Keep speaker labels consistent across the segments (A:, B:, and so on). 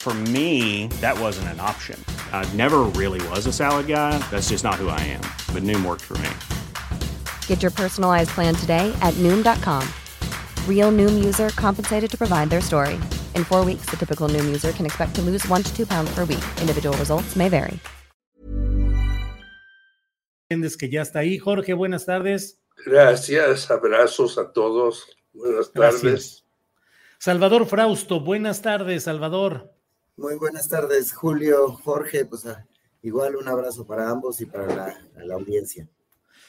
A: For me, that wasn't an option. I never really was a salad guy. That's just not who I am. But Noom worked for me.
B: Get your personalized plan today at Noom.com. Real Noom user compensated to provide their story. In four weeks, the typical Noom user can expect to lose one to two pounds per week. Individual results may vary.
C: que ya está ahí. Jorge, buenas tardes.
D: Gracias, abrazos a todos. Buenas tardes. Gracias.
C: Salvador Frausto, buenas tardes, Salvador.
E: Muy buenas tardes, Julio, Jorge, pues ah, igual un abrazo para ambos y para la, audiencia.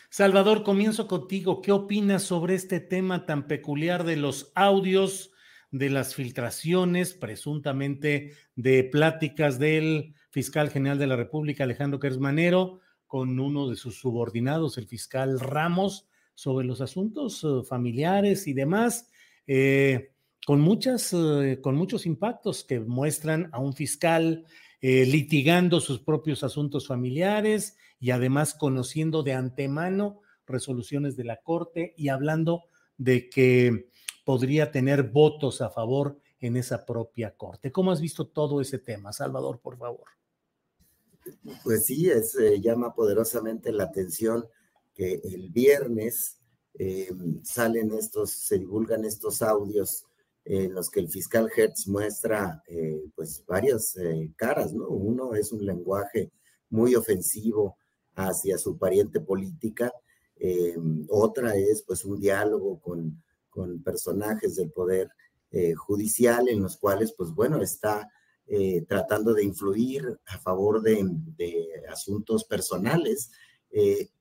C: Salvador, comienzo contigo. ¿Qué opinas sobre este tema tan peculiar de los audios, de las filtraciones, presuntamente de pláticas del fiscal general de la República, Alejandro Kersmanero, con uno de sus subordinados, el fiscal Ramos, sobre los asuntos eh, familiares y demás? Eh, con, muchas, eh, con muchos impactos que muestran a un fiscal eh, litigando sus propios asuntos familiares y además conociendo de antemano resoluciones de la Corte y hablando de que podría tener votos a favor en esa propia Corte. ¿Cómo has visto todo ese tema? Salvador, por favor.
E: Pues sí, es, eh, llama poderosamente la atención que el viernes salen estos, se divulgan estos audios en los que el fiscal Hertz muestra eh, pues varias eh, caras, ¿no? Uno es un lenguaje muy ofensivo hacia su pariente política, eh, otra es pues un diálogo con, con personajes del poder judicial en los cuales pues bueno está tratando de influir a favor de asuntos personales.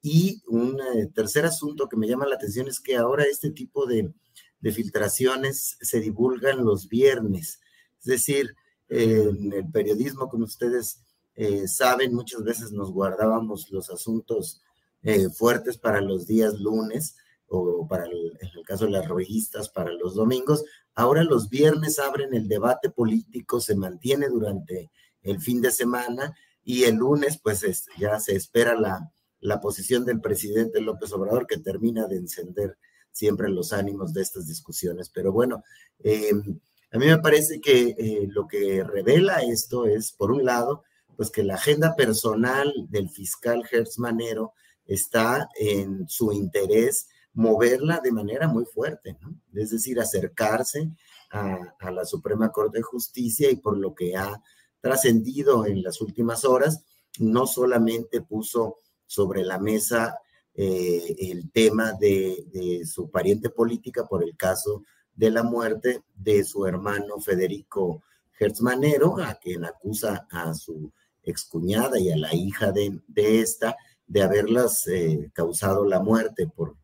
E: y un tercer asunto que me llama la atención es que ahora este tipo de de filtraciones se divulgan los viernes. Es decir, en el periodismo, como ustedes eh, saben, muchas veces nos guardábamos los asuntos eh, fuertes para los días lunes o para el, en el caso de las revistas para los domingos. Ahora los viernes abren el debate político, se mantiene durante el fin de semana y el lunes pues ya se espera la, la posición del presidente López Obrador que termina de encender siempre los ánimos de estas discusiones. Pero bueno, eh, a mí me parece que eh, lo que revela esto es, por un lado, pues que la agenda personal del fiscal Hertz Manero está en su interés moverla de manera muy fuerte. Es decir, acercarse a la Suprema Corte de Justicia y por lo que ha trascendido en las últimas horas, no solamente puso sobre la mesa eh, el tema de, su pariente política por el caso de la muerte de su hermano Federico Hertzmanero, a quien acusa a su excuñada y a la hija de, esta de haberlas eh, causado la muerte por,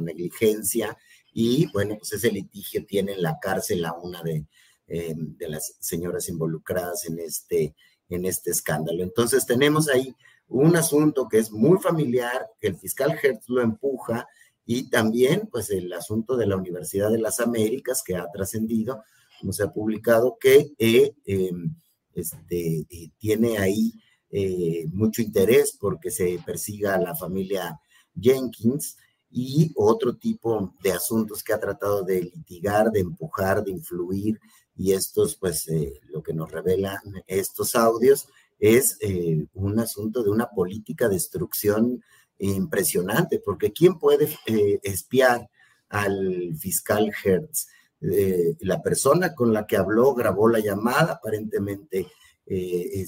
E: negligencia. Y bueno, pues ese litigio tiene en la cárcel a una de, eh, de las señoras involucradas en este, en este escándalo. Entonces tenemos ahí un asunto que es muy familiar, que el fiscal Hertz lo empuja, y también pues el asunto de la Universidad de las Américas que ha trascendido, como se ha publicado, que eh, em, este, eh, tiene ahí eh, mucho interés porque se persiga a la familia Jenkins y otro tipo de asuntos que ha tratado de litigar, de empujar, de influir, y estos pues lo que nos revelan estos audios es eh, un asunto de una política de destrucción impresionante, porque ¿quién puede eh, espiar al fiscal Hertz? Eh, la persona con la que habló grabó la llamada, aparentemente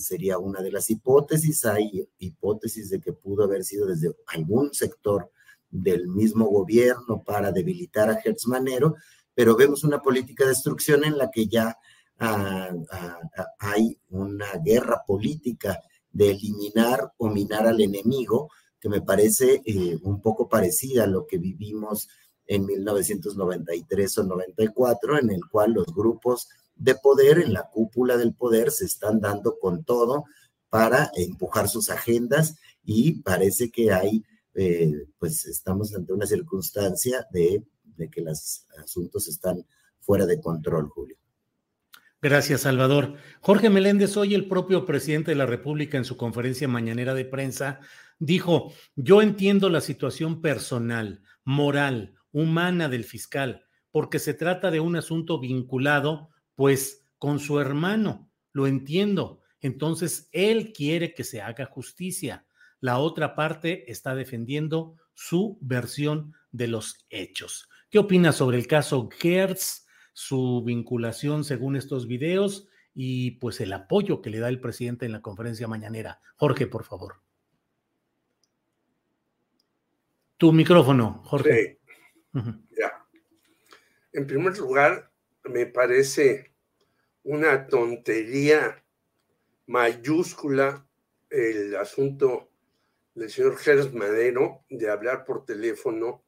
E: sería una de las hipótesis. Hay hipótesis de que pudo haber sido desde algún sector del mismo gobierno para debilitar a Hertz Manero, pero vemos una política de destrucción en la que ya ah, hay una guerra política de eliminar o minar al enemigo, que me parece eh, un poco parecida a lo que vivimos en 1993 o 94, en el cual los grupos de poder en la cúpula del poder se están dando con todo para empujar sus agendas y parece que hay, eh, pues estamos ante una circunstancia de, de que los asuntos están fuera de control, Julio.
C: Gracias, Salvador. Jorge Meléndez, hoy el propio presidente de la República en su conferencia mañanera de prensa dijo, yo entiendo la situación personal, moral, humana del fiscal, porque se trata de un asunto vinculado, pues, con su hermano. Lo entiendo. Entonces, él quiere que se haga justicia. La otra parte está defendiendo su versión de los hechos. ¿Qué opina sobre el caso Gertz, su vinculación según estos videos y pues el apoyo que le da el presidente en la conferencia mañanera? Jorge, por favor. Tu micrófono, Jorge.
D: Ya. En primer lugar, me parece una tontería mayúscula el asunto del señor Gers Madero de hablar por teléfono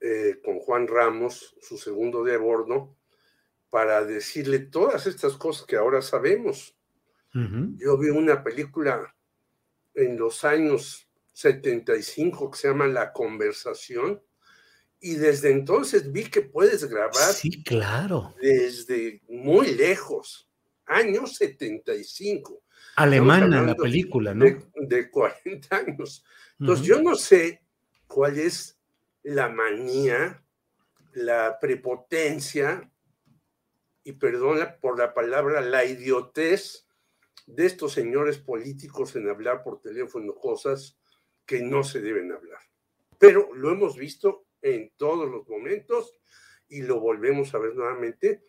D: eh, con Juan Ramos, su segundo de bordo, para decirle todas estas cosas que ahora sabemos. Yo vi una película en los años 75 que se llama La Conversación, y desde entonces vi que puedes grabar.
C: Sí, claro.
D: Desde muy lejos, años 75.
C: Alemana la película, ¿no?
D: De, 40 años. Entonces, yo no sé cuál es la manía, la prepotencia, y perdona por la palabra, la idiotez de estos señores políticos en hablar por teléfono cosas que no se deben hablar. Pero lo hemos visto en todos los momentos y lo volvemos a ver nuevamente.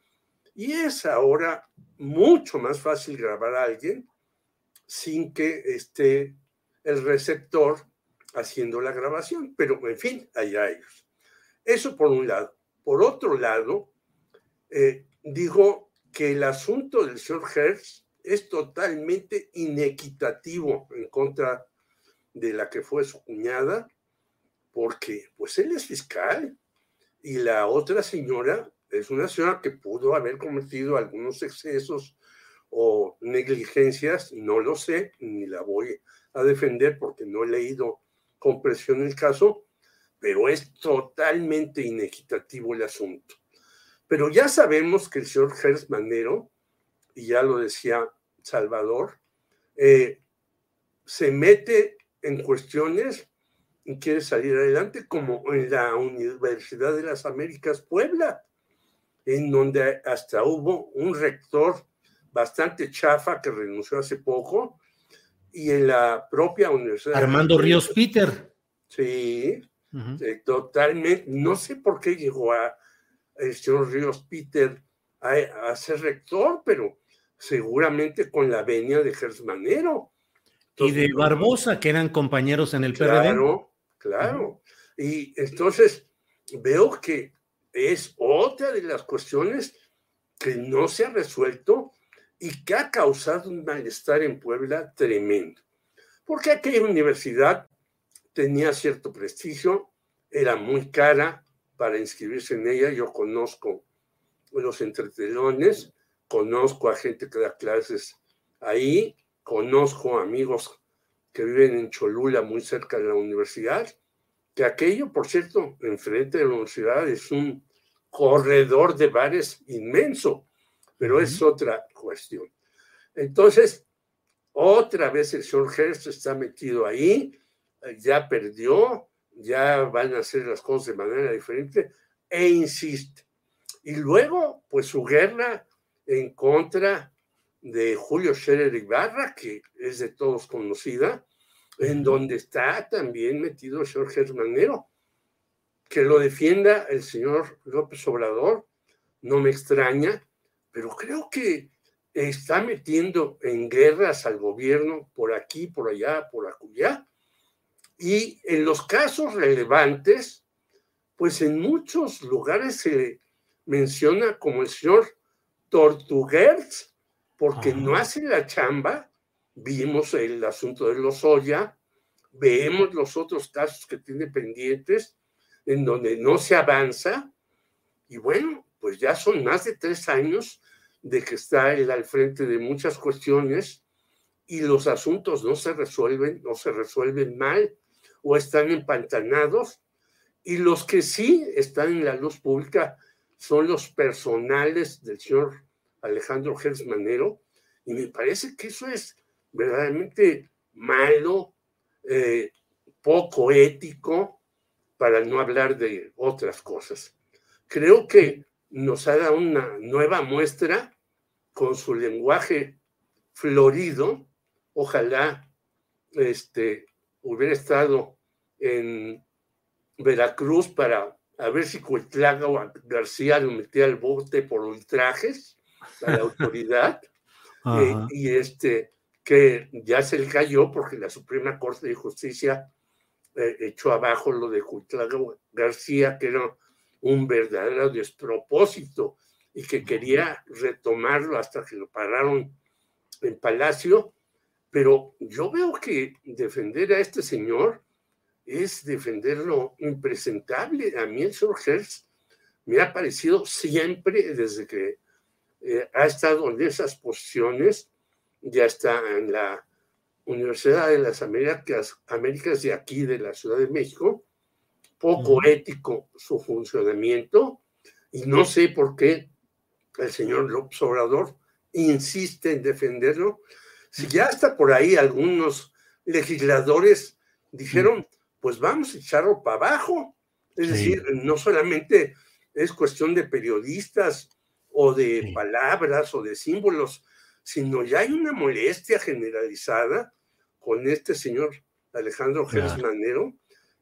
D: Y es ahora mucho más fácil grabar a alguien sin que esté el receptor haciendo la grabación. Pero, en fin, allá ellos. Eso por un lado. Por otro lado, eh, dijo que el asunto del señor Hertz es totalmente inequitativo en contra de la que fue su cuñada porque pues él es fiscal y la otra señora es una señora que pudo haber cometido algunos excesos o negligencias, no lo sé, ni la voy a defender porque no he leído con presión el caso, pero es totalmente inequitativo el asunto. Pero ya sabemos que el señor Gers Manero, y ya lo decía Salvador, eh, se mete en cuestiones quiere salir adelante, como en la Universidad de las Américas Puebla, en donde hasta hubo un rector bastante chafa que renunció hace poco, y en la propia universidad.
C: Armando Ríos Peter.
D: Sí, eh, totalmente. No sé por qué llegó a el señor Ríos Peter a, ser rector, pero seguramente con la venia de Gersmanero.
C: y de Barbosa, que eran compañeros en el claro,
D: Claro. Y entonces veo que es otra de las cuestiones que no se ha resuelto y que ha causado un malestar en Puebla tremendo. Porque aquella universidad tenía cierto prestigio, era muy cara para inscribirse en ella. Yo conozco los entretelones, conozco a gente que da clases ahí, conozco amigos que viven en Cholula, muy cerca de la universidad, que aquello, por cierto, enfrente de la universidad es un corredor de bares inmenso, pero es otra cuestión. Entonces, otra vez el señor Hearst está metido ahí, ya perdió, ya van a hacer las cosas de manera diferente, e insiste. Y luego, pues su guerra en contra de Julio Scherer Ibarra, que es de todos conocida, en donde está también metido el señor Germanero. Que lo defienda el señor López Obrador, no me extraña, pero creo que está metiendo en guerras al gobierno por aquí, por allá, por acullá, Y en los casos relevantes, pues en muchos lugares se menciona como el señor Tortuguers, porque no hace la chamba. Vimos el asunto de los Oya, vemos los otros casos que tiene pendientes, en donde no se avanza. Y bueno, pues ya son más de tres años de que está él al frente de muchas cuestiones y los asuntos no se resuelven, no se resuelven mal o están empantanados. Y los que sí están en la luz pública son los personales del señor Alejandro Gersmanero. Y me parece que eso es verdaderamente malo, eh, poco ético, para no hablar de otras cosas. Creo que nos ha dado una nueva muestra con su lenguaje florido. Ojalá este, hubiera estado en Veracruz para a ver si Cuitlaga o García lo metía al bote por ultrajes a la autoridad. Eh, y este, que ya se le cayó porque la Suprema Corte de Justicia eh, echó abajo lo de Cuitlaga García, que era un verdadero despropósito y que quería retomarlo hasta que lo pararon en Palacio. Pero yo veo que defender a este señor es defender lo impresentable. A mí el señor Hertz me ha parecido siempre, desde que eh, ha estado en esas posiciones, ya está en la Universidad de las Américas, Américas de aquí, de la Ciudad de México, poco ético su funcionamiento y no sé por qué el señor López Obrador insiste en defenderlo. Si ya hasta por ahí algunos legisladores dijeron, pues vamos a echarlo para abajo. Es decir, no solamente es cuestión de periodistas o de palabras o de símbolos, sino ya hay una molestia generalizada con este señor Alejandro Gersmanero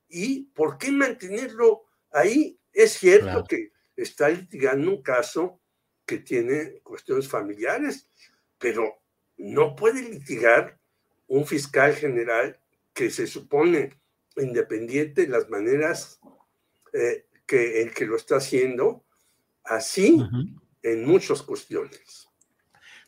D: ¿Y por qué mantenerlo ahí? Es cierto que está litigando un caso que tiene cuestiones familiares, pero no puede litigar un fiscal general que se supone independiente de las maneras eh, que el que lo está haciendo, así en muchas cuestiones.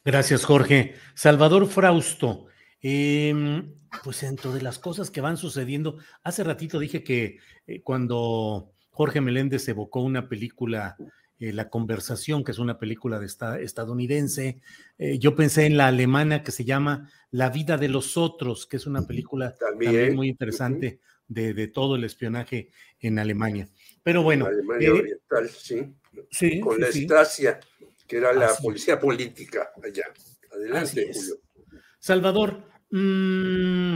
C: Gracias, Jorge. Salvador Frausto, Em, pues dentro de las cosas que van sucediendo, hace ratito dije que eh, cuando Jorge Meléndez evocó una película, eh, La conversación, que es una película de esta, estadounidense, eh, yo pensé en la alemana que se llama La vida de los otros, que es una película también, muy interesante de, todo el espionaje en Alemania. Pero bueno.
D: Alemania Oriental, sí. Con la Estasia, que era la policía política allá. Adelante, Julio.
C: Salvador, mm,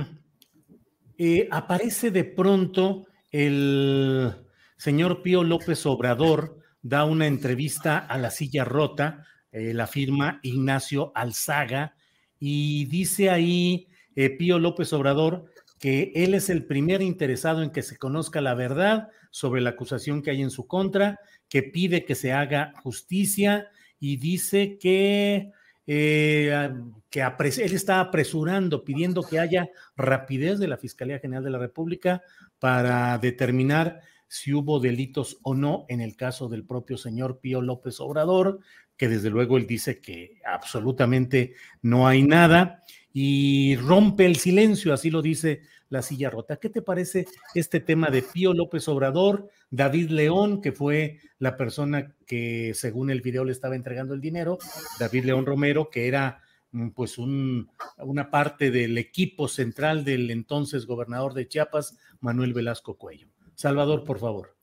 C: eh, aparece de pronto el señor Pío López Obrador, da una entrevista a la silla rota, eh, la firma Ignacio Alzaga, y dice ahí eh, Pío López Obrador que él es el primer interesado en que se conozca la verdad sobre la acusación que hay en su contra, que pide que se haga justicia y dice que eh, que él está apresurando, pidiendo que haya rapidez de la Fiscalía General de la República para determinar si hubo delitos o no en el caso del propio señor Pío López Obrador, que desde luego él dice que absolutamente no hay nada y rompe el silencio, así lo dice la silla rota. ¿Qué te parece este tema de Pío López Obrador, David León, que fue la persona que según el video le estaba entregando el dinero, David León Romero, que era mm, pues un, una parte del equipo central del entonces gobernador de Chiapas, Manuel Velasco Cuello. Salvador, por favor.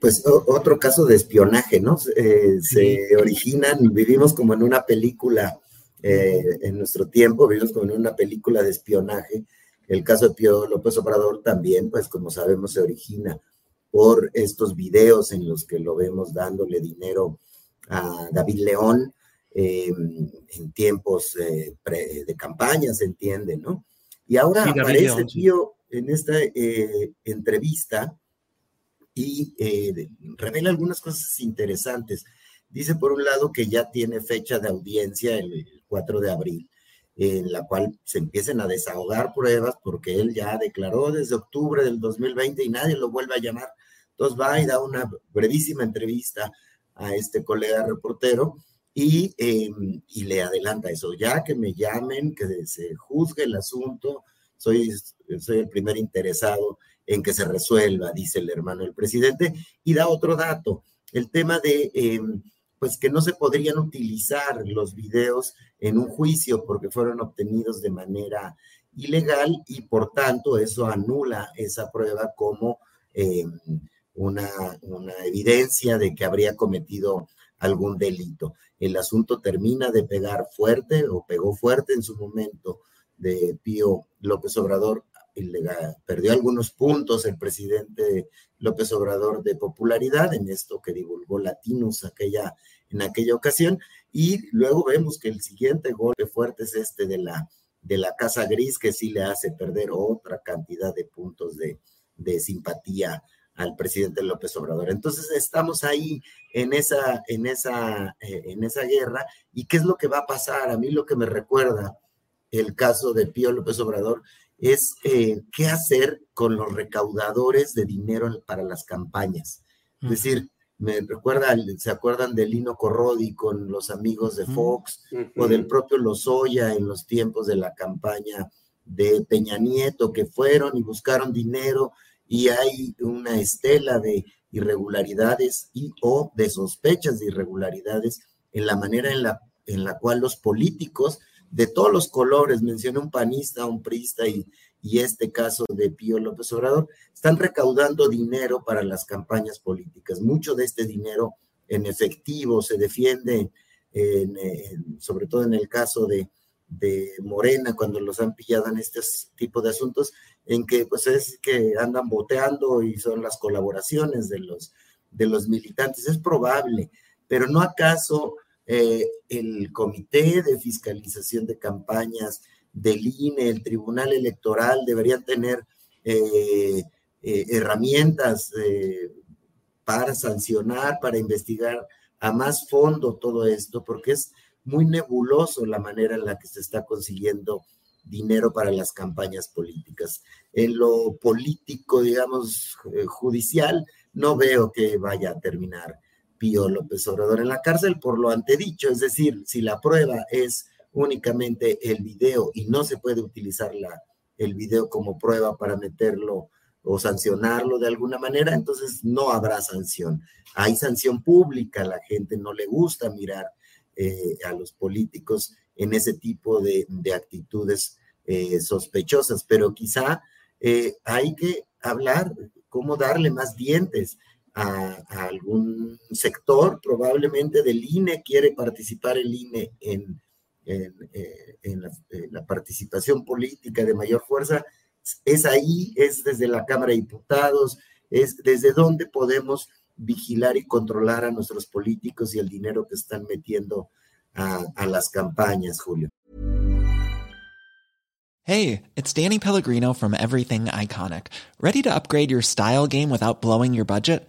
E: Pues otro caso de espionaje, ¿no? Eh, se originan, vivimos como en una película, eh, en nuestro tiempo, vivimos como en una película de espionaje. El caso de Pío López Obrador también, pues como sabemos, se origina por estos videos en los que lo vemos dándole dinero a David León em, en tiempos eh, de campaña, se entiende, ¿no? Y ahora aparece Pío en esta eh, entrevista y eh, revela algunas cosas interesantes. Dice, por un lado, que ya tiene fecha de audiencia el 4 de abril en la cual se empiecen a desahogar pruebas, porque él ya declaró desde octubre del 2020 y nadie lo vuelve a llamar. Entonces va y da una brevísima entrevista a este colega reportero y, em, y le adelanta eso, ya que me llamen, que se juzgue el asunto, soy, soy el primer interesado en que se resuelva, dice el hermano del presidente, y da otro dato, el tema de em, pues que no se podrían utilizar los videos en un juicio porque fueron obtenidos de manera ilegal y por tanto eso anula esa prueba como em, una, una evidencia de que habría cometido algún delito. El asunto termina de pegar fuerte o pegó fuerte en su momento de Pío López Obrador perdió algunos puntos el presidente López Obrador de popularidad en esto que divulgó Latinos aquella, en aquella ocasión. Y luego vemos que el siguiente golpe fuerte es este de la, de la Casa Gris, que sí le hace perder otra cantidad de puntos de, de simpatía al presidente López Obrador. Entonces estamos ahí en esa, en esa, eh, en esa guerra. ¿Y qué es lo que va a pasar? A mí lo que me recuerda el caso de Pío López Obrador es eh, qué hacer con los recaudadores de dinero para las campañas. Es decir, me recuerda, ¿se acuerdan de Lino Corrodi con los amigos de Fox o del propio Lozoya en los tiempos de la campaña de Peña Nieto que fueron y buscaron dinero y hay una estela de irregularidades y o de sospechas de irregularidades en la manera en la, en la cual los políticos de todos los colores, mencioné un panista, un priista y, y este caso de Pío López Obrador, están recaudando dinero para las campañas políticas. Mucho de este dinero en efectivo se defiende, sobre todo en el caso de, de, Morena, cuando los han pillado en este tipo de asuntos, en que pues es que andan boteando y son las colaboraciones de los, de los militantes. Es probable, pero no acaso eh, el Comité de Fiscalización de Campañas del INE, el Tribunal Electoral, deberían tener eh, eh, herramientas para sancionar, para investigar a más fondo todo esto, porque es muy nebuloso la manera en la que se está consiguiendo dinero para las campañas políticas. En lo político, digamos, judicial, no veo que vaya a terminar Pío López Obrador en la cárcel por lo antedicho, es decir, si la prueba es únicamente el video y no se puede utilizar la, el video como prueba para meterlo o sancionarlo de alguna manera, entonces no habrá sanción. Hay sanción pública, la gente no le gusta mirar eh, a los políticos en ese tipo de, actitudes eh, sospechosas, pero quizá eh, hay que hablar cómo darle más dientes a, algún sector, probablemente del INE, quiere participar el INE en, en, eh, la, participación política de mayor fuerza, es ahí, es desde la Cámara de Diputados, es desde donde podemos vigilar y controlar a nuestros políticos y el dinero que están metiendo a, a las campañas, Julio.
F: Hey, it's Danny Pellegrino from Everything Iconic. ¿Ready to upgrade your style game without blowing your budget?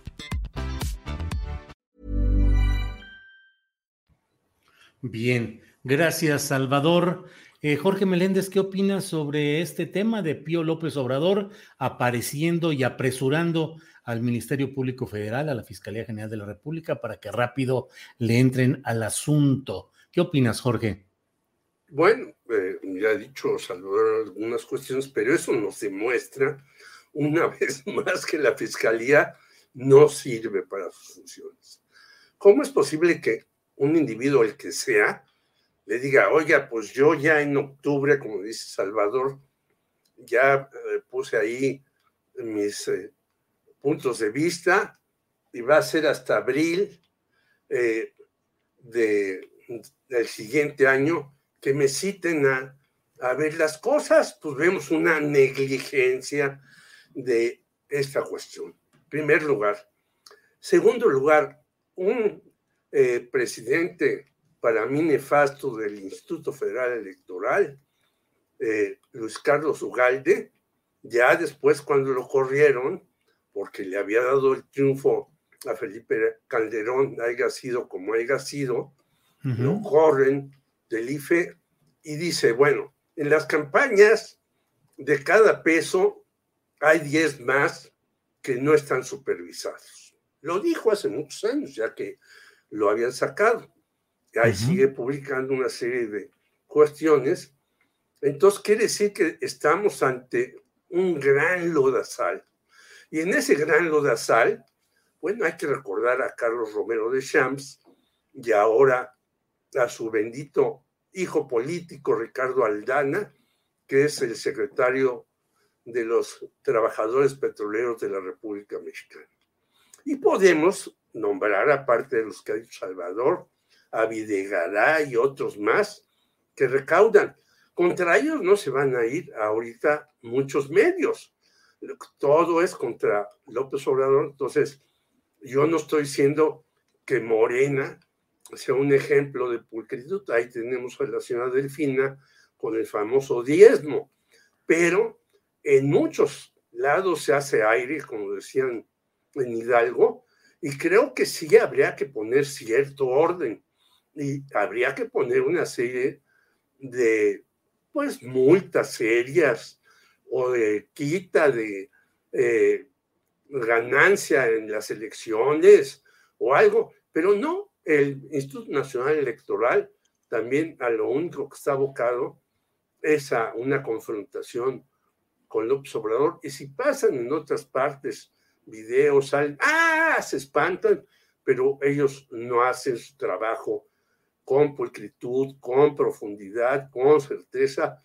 C: Bien, gracias Salvador. Eh, Jorge Meléndez, ¿qué opinas sobre este tema de Pío López Obrador apareciendo y apresurando al Ministerio Público Federal, a la Fiscalía General de la República, para que rápido le entren al asunto? ¿Qué opinas, Jorge?
D: Bueno, eh, ya he dicho Salvador algunas cuestiones, pero eso nos demuestra una vez más que la fiscalía no sirve para sus funciones. ¿Cómo es posible que un individuo, el que sea, le diga, oiga, pues yo ya en octubre, como dice Salvador, ya eh, puse ahí mis eh, puntos de vista y va a ser hasta abril eh, de, del siguiente año que me citen a, a ver las cosas, pues vemos una negligencia de esta cuestión. Primer lugar. Segundo lugar, un presidente para mí nefasto del Instituto Federal Electoral, eh, Luis Carlos Ugalde, ya después cuando lo corrieron, porque le había dado el triunfo a Felipe Calderón, haya sido como haya sido, lo corren del IFE y dice, bueno, en las campañas de cada peso hay 10 más que no están supervisados. Lo dijo hace muchos años, ya que lo habían sacado ahí sigue publicando una serie de cuestiones. Entonces quiere decir que estamos ante un gran lodazal. Y en ese gran lodazal, bueno, hay que recordar a Carlos Romero de Champs y ahora a su bendito hijo político Ricardo Aldana, que es el secretario de los trabajadores petroleros de la República Mexicana. Y podemos nombrar, aparte de los que ha dicho Salvador, a Videgará y otros más que recaudan. Contra ellos no se van a ir ahorita muchos medios. Todo es contra López Obrador. Entonces, yo no estoy diciendo que Morena sea un ejemplo de pulcritud. Ahí tenemos a la señora Delfina con el famoso diezmo. Pero en muchos lados se hace aire, como decían en Hidalgo, y creo que sí habría que poner cierto orden y habría que poner una serie de pues multas serias o de quita de eh, ganancia en las elecciones o algo, pero no, el Instituto Nacional Electoral también a lo único que está abocado es a una confrontación con López Obrador y si pasan en otras partes videos, salen, ah, se espantan, pero ellos no hacen su trabajo con pulcritud, con profundidad, con certeza.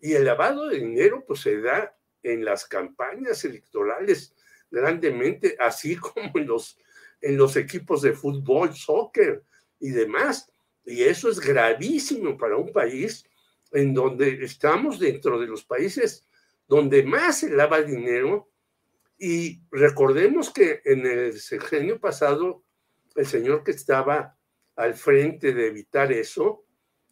D: Y el lavado de dinero pues se da en las campañas electorales grandemente, así como en los, en los equipos de fútbol, soccer y demás. Y eso es gravísimo para un país en donde estamos dentro de los países donde más se lava dinero. Y recordemos que en el sexenio pasado, el señor que estaba al frente de evitar eso,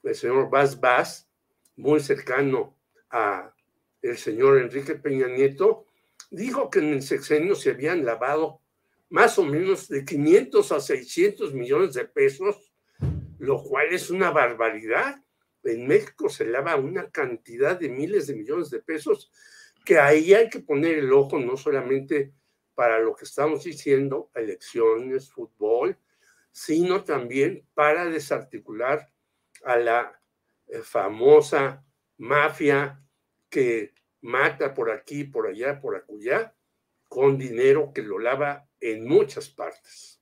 D: el señor Vaz Vaz, muy cercano a el señor Enrique Peña Nieto, dijo que en el sexenio se habían lavado más o menos de 500 a 600 millones de pesos, lo cual es una barbaridad. En México se lava una cantidad de miles de millones de pesos que ahí hay que poner el ojo no solamente para lo que estamos diciendo, elecciones, fútbol, sino también para desarticular a la eh, famosa mafia que mata por aquí, por allá, por acullá, con dinero que lo lava en muchas partes.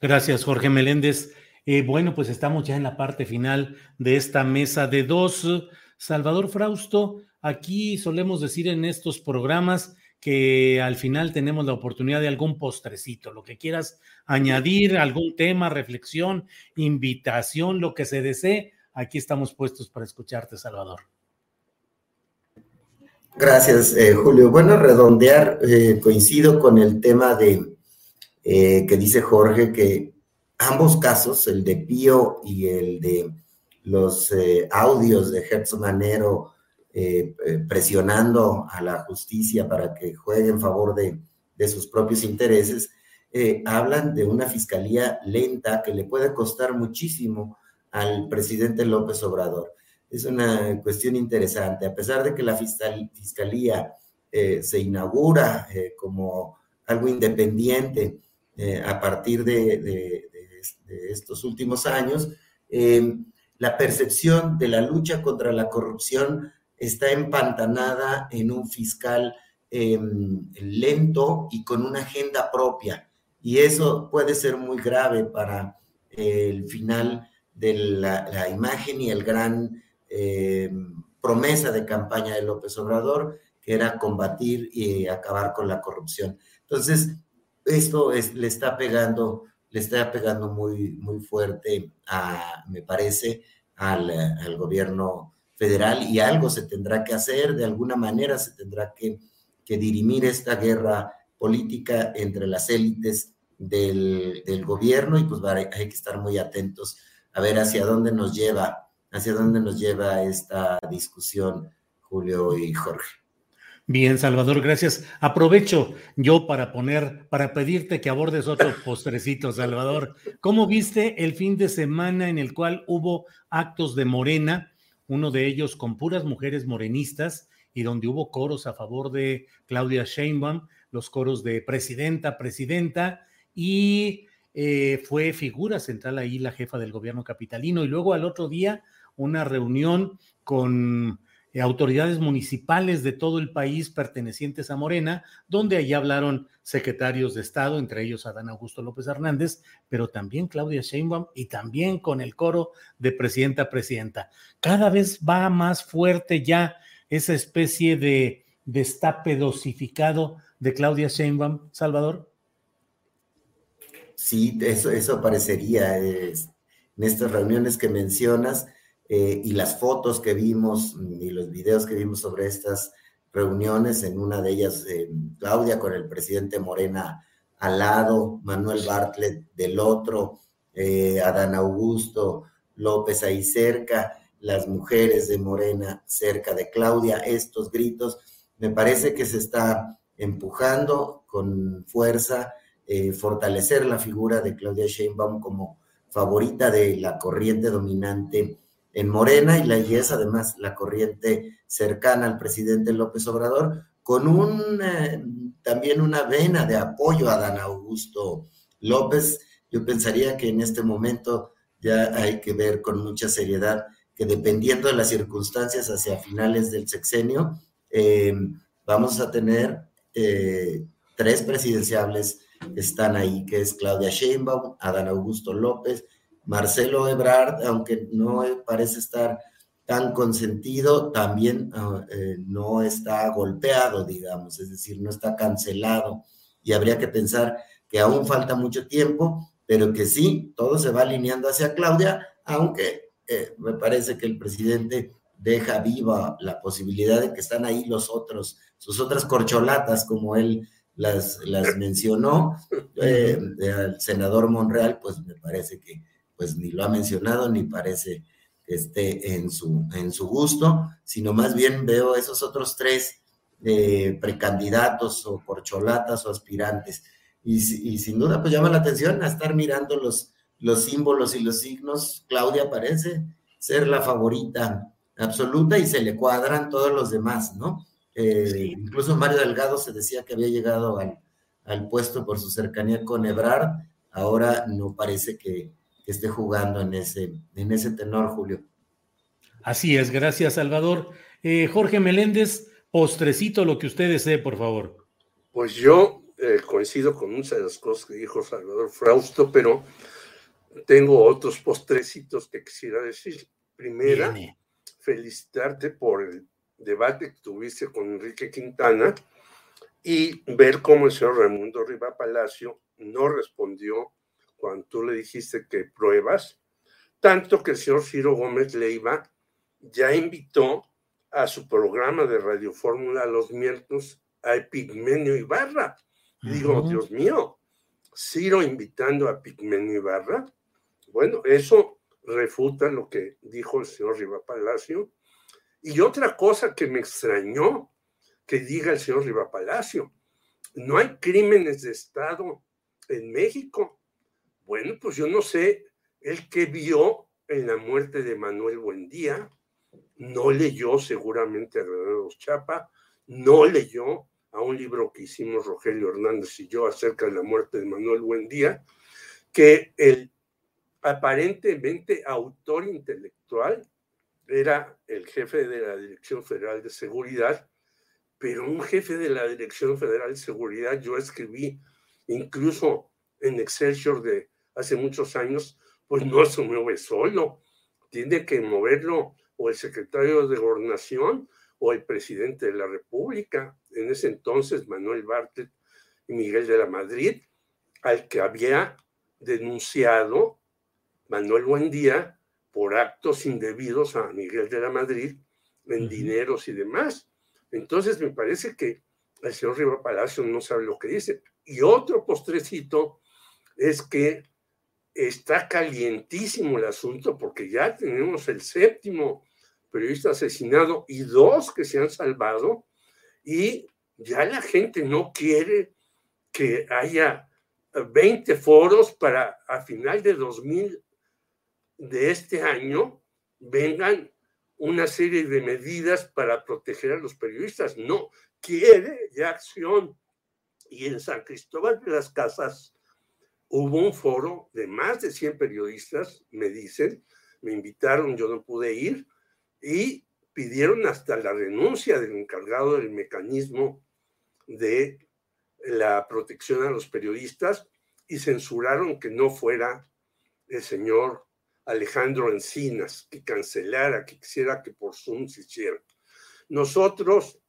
C: Gracias, Jorge Meléndez. Eh, bueno, pues estamos ya en la parte final de esta mesa de dos. Salvador Frausto, aquí solemos decir en estos programas que al final tenemos la oportunidad de algún postrecito, lo que quieras añadir, algún tema, reflexión, invitación, lo que se desee. Aquí estamos puestos para escucharte, Salvador.
E: Gracias, eh, Julio. Bueno, redondear, eh, coincido con el tema de eh, que dice Jorge, que ambos casos, el de Pío y el de los audios de Gertz Manero, eh, eh, presionando a la justicia para que juegue en favor de, sus propios intereses, eh, hablan de una fiscalía lenta que le puede costar muchísimo al presidente López Obrador. Es una cuestión interesante. A pesar de que la fiscalía se inaugura como algo independiente a partir de, de, estos últimos años, la percepción de la lucha contra la corrupción está empantanada en un fiscal em, lento y con una agenda propia. Y eso puede ser muy grave para el final de la, imagen y el gran em, promesa de campaña de López Obrador, que era combatir y acabar con la corrupción. Entonces, esto es, le está pegando, le está pegando muy, muy fuerte, a, me parece, al, al gobierno federal y algo se tendrá que hacer, de alguna manera se tendrá que, que dirimir esta guerra política entre las élites del, del, gobierno y pues hay, hay que estar muy atentos a ver hacia dónde nos lleva, hacia dónde nos lleva esta discusión, Julio y Jorge.
C: Bien, Salvador, gracias. Aprovecho yo para poner, para pedirte que abordes otro postrecito, Salvador. ¿Cómo viste el fin de semana en el cual hubo actos de Morena, uno de ellos con puras mujeres morenistas y donde hubo coros a favor de Claudia Sheinbaum, los coros de presidenta, presidenta, y eh, fue figura central ahí la jefa del gobierno capitalino. Y luego al otro día una reunión con autoridades municipales de todo el país pertenecientes a Morena, donde allí hablaron secretarios de Estado, entre ellos Adán Augusto López Hernández, pero también Claudia Sheinbaum y también con el coro de presidenta a presidenta. Cada vez va más fuerte ya esa especie de destape dosificado de Claudia Sheinbaum, Salvador.
E: Sí, eso, eso parecería en estas reuniones que mencionas eh, y las fotos que vimos y los videos que vimos sobre estas reuniones, en una de ellas eh, Claudia con el presidente Morena al lado, Manuel Bartlett del otro, eh, Adán Augusto López ahí cerca, las mujeres de Morena cerca de Claudia, estos gritos, me parece que se está empujando con fuerza, fortalecer la figura de Claudia Sheinbaum como favorita de la corriente dominante en Morena y la es además la corriente cercana al presidente López Obrador, con un, eh, también una vena de apoyo a Dan Augusto López. Yo pensaría que en este momento ya hay que ver con mucha seriedad que dependiendo de las circunstancias hacia finales del sexenio, eh, vamos a tener eh, tres presidenciables que están ahí, que es Claudia Sheinbaum, Adán Augusto López Marcelo Ebrard, aunque no parece estar tan consentido, también ah, eh, no está golpeado, digamos, es decir, no está cancelado. Y habría que pensar que aún falta mucho tiempo, pero que sí, todo se va alineando hacia Claudia, aunque eh, me parece que el presidente deja viva la posibilidad de que están ahí los otros, sus otras corcholatas, como él las, las mencionó. Eh, el senador Monreal, pues me parece que pues ni lo ha mencionado ni parece que esté en su, en su gusto, sino más bien veo esos otros tres eh, precandidatos o porcholatas o aspirantes. Y, sin duda, pues llama la atención a estar mirando los, los símbolos y los signos. Claudia parece ser la favorita absoluta y se le cuadran todos los demás, ¿no? Eh, incluso Mario Delgado se decía que había llegado al, al puesto por su cercanía con Ebrard, ahora no parece que, que esté jugando en ese, en ese tenor, Julio.
C: Así es, gracias, Salvador. Eh, Jorge Meléndez, postrecito lo que usted desee, por favor.
D: Pues yo eh, coincido con muchas de las cosas que dijo Salvador Frausto, pero tengo otros postrecitos que quisiera decir. Primera, felicitarte por el debate que tuviste con Enrique Quintana y ver cómo el señor Raimundo Riva Palacio no respondió cuando tú le dijiste que pruebas, tanto que el señor Ciro Gómez Leiva ya invitó a su programa de Radio Fórmula los miércoles a Epigmenio Ibarra. Digo, Dios mío, Ciro invitando a Pigmenio Ibarra. Bueno, eso refuta lo que dijo el señor Riva Palacio. Y otra cosa que me extrañó que diga el señor Riva Palacio, no hay crímenes de Estado en México. Bueno, pues yo no sé, el que vio en la muerte de Manuel Buendía, no leyó seguramente a los Chapa, no leyó a un libro que hicimos Rogelio Hernández y yo acerca de la muerte de Manuel Buendía, que el aparentemente autor intelectual era el jefe de la Dirección Federal de Seguridad, pero un jefe de la Dirección Federal de Seguridad, yo escribí incluso en Excelsior de hace muchos años, pues no se mueve solo, tiene que moverlo o el secretario de Gobernación o el presidente de la República, en ese entonces Manuel Bartlett y Miguel de la Madrid, al que había denunciado Manuel Buendía por actos indebidos a Miguel de la Madrid en dineros y demás. Entonces me parece que el señor Riva Palacio no sabe lo que dice. Y otro postrecito es que está calientísimo el asunto porque ya tenemos el séptimo periodista asesinado y dos que se han salvado y ya la gente no quiere que haya 20 foros para a final de 2000 de este año vengan una serie de medidas para proteger a los periodistas. No, quiere acción. Y en San Cristóbal de las Casas hubo un foro de más de 100 periodistas, me dicen, me invitaron, yo no pude ir, y pidieron hasta la renuncia del encargado del mecanismo de la protección a los periodistas y censuraron que no fuera el señor Alejandro Encinas, que cancelara, que quisiera que por Zoom se hiciera. Nosotros,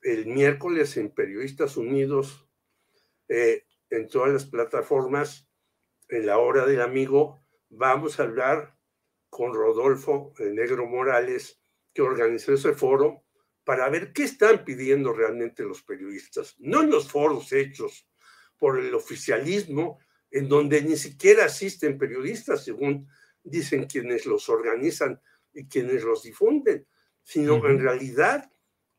D: el miércoles en Periodistas Unidos, eh, en todas las plataformas, en la hora del amigo, vamos a hablar con Rodolfo Negro Morales, que organizó ese foro, para ver qué están pidiendo realmente los periodistas, no en los foros hechos por el oficialismo, en donde ni siquiera asisten periodistas, según dicen quienes los organizan y quienes los difunden, sino en realidad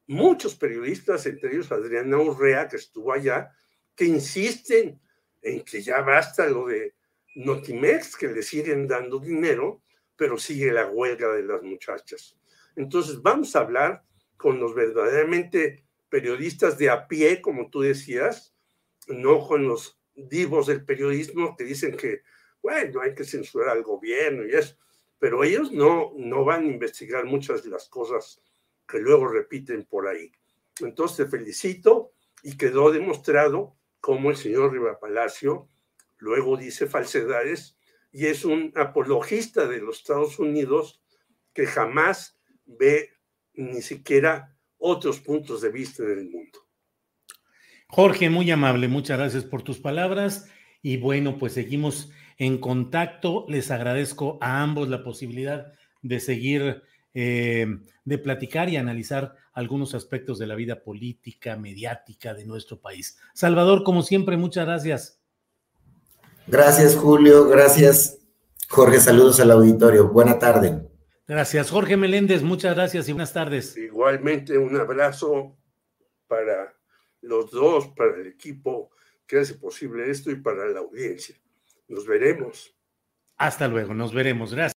D: muchos periodistas, entre ellos Adriana Urrea, que estuvo allá, que insisten en que ya basta lo de Notimex, que le siguen dando dinero, pero sigue la huelga de las muchachas. Entonces vamos a hablar con los verdaderamente periodistas de a pie, como tú decías, no con los divos del periodismo que dicen que bueno, hay que censurar al gobierno y eso, pero ellos no, no van a investigar muchas de las cosas que luego repiten por ahí. Entonces te felicito y quedó demostrado cómo el señor Riva Palacio luego dice falsedades y es un apologista de los Estados Unidos que jamás ve ni siquiera otros puntos de vista en el mundo.
C: Jorge, muy amable, muchas gracias por tus palabras y bueno, pues seguimos en contacto. Les agradezco a ambos la posibilidad de seguir, eh, de platicar y analizar algunos aspectos de la vida política, mediática de nuestro país. Salvador, como siempre, muchas gracias.
E: Gracias, Julio. Gracias, Jorge. Saludos al auditorio. Buena tarde.
C: Gracias, Jorge Meléndez. Muchas gracias y buenas tardes.
D: Igualmente, un abrazo para los dos, para el equipo que hace posible esto y para la audiencia. Nos veremos.
C: Hasta luego, nos veremos. Gracias.